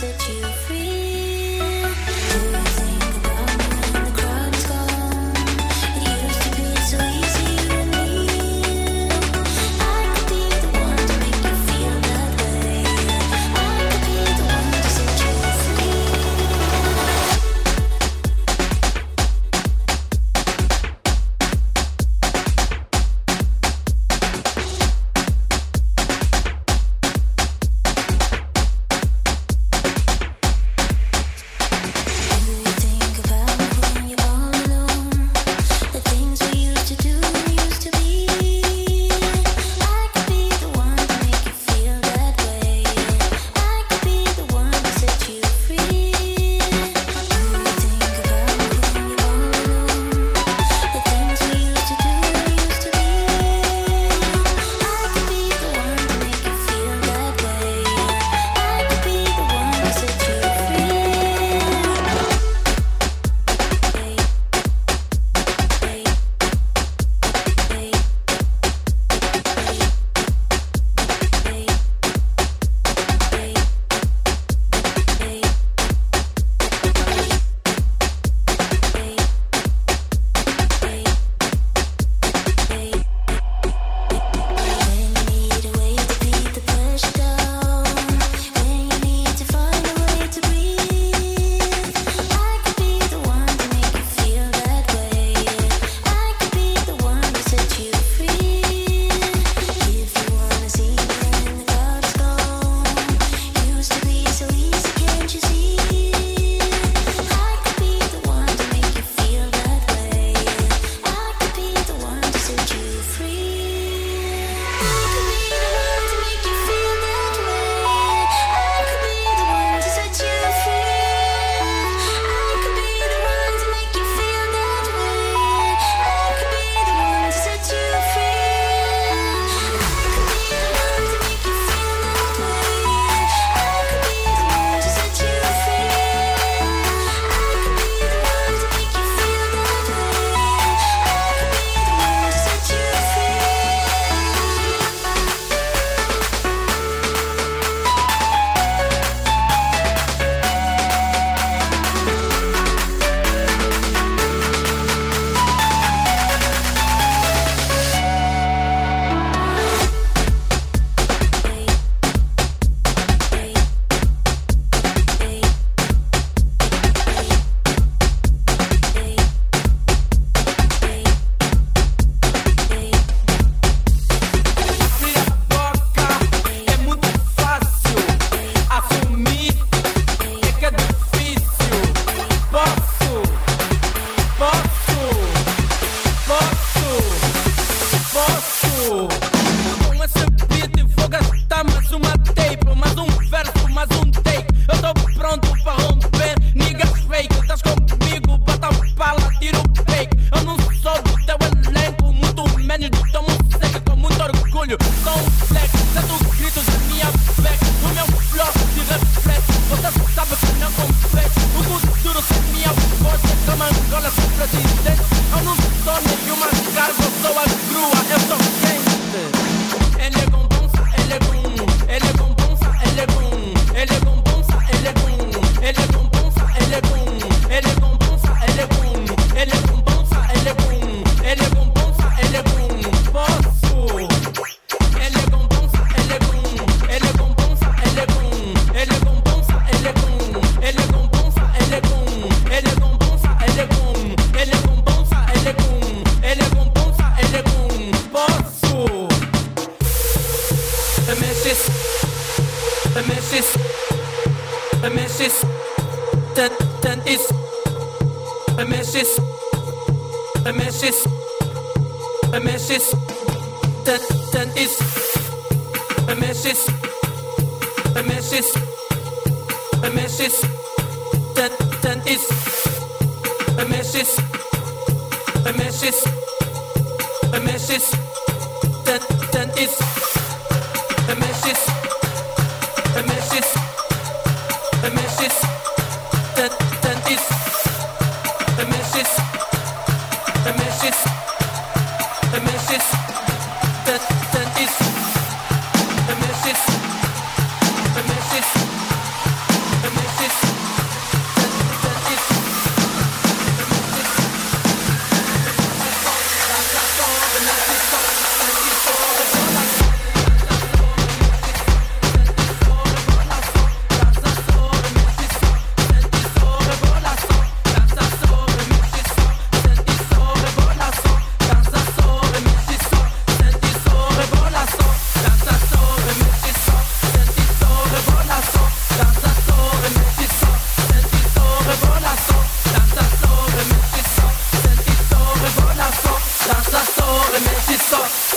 that you.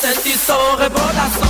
sentir son rebotação.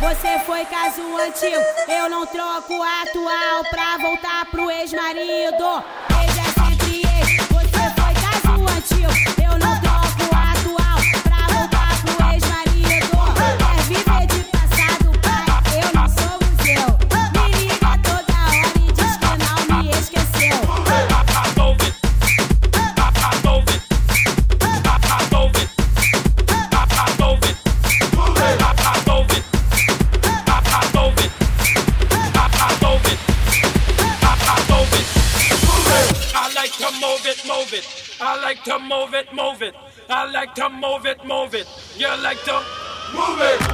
Você foi caso antigo. Eu não troco atual pra voltar pro ex-marido. Ex é sempre ex. Você foi caso antigo. Eu não troco. like to move it, move it. You like to move it.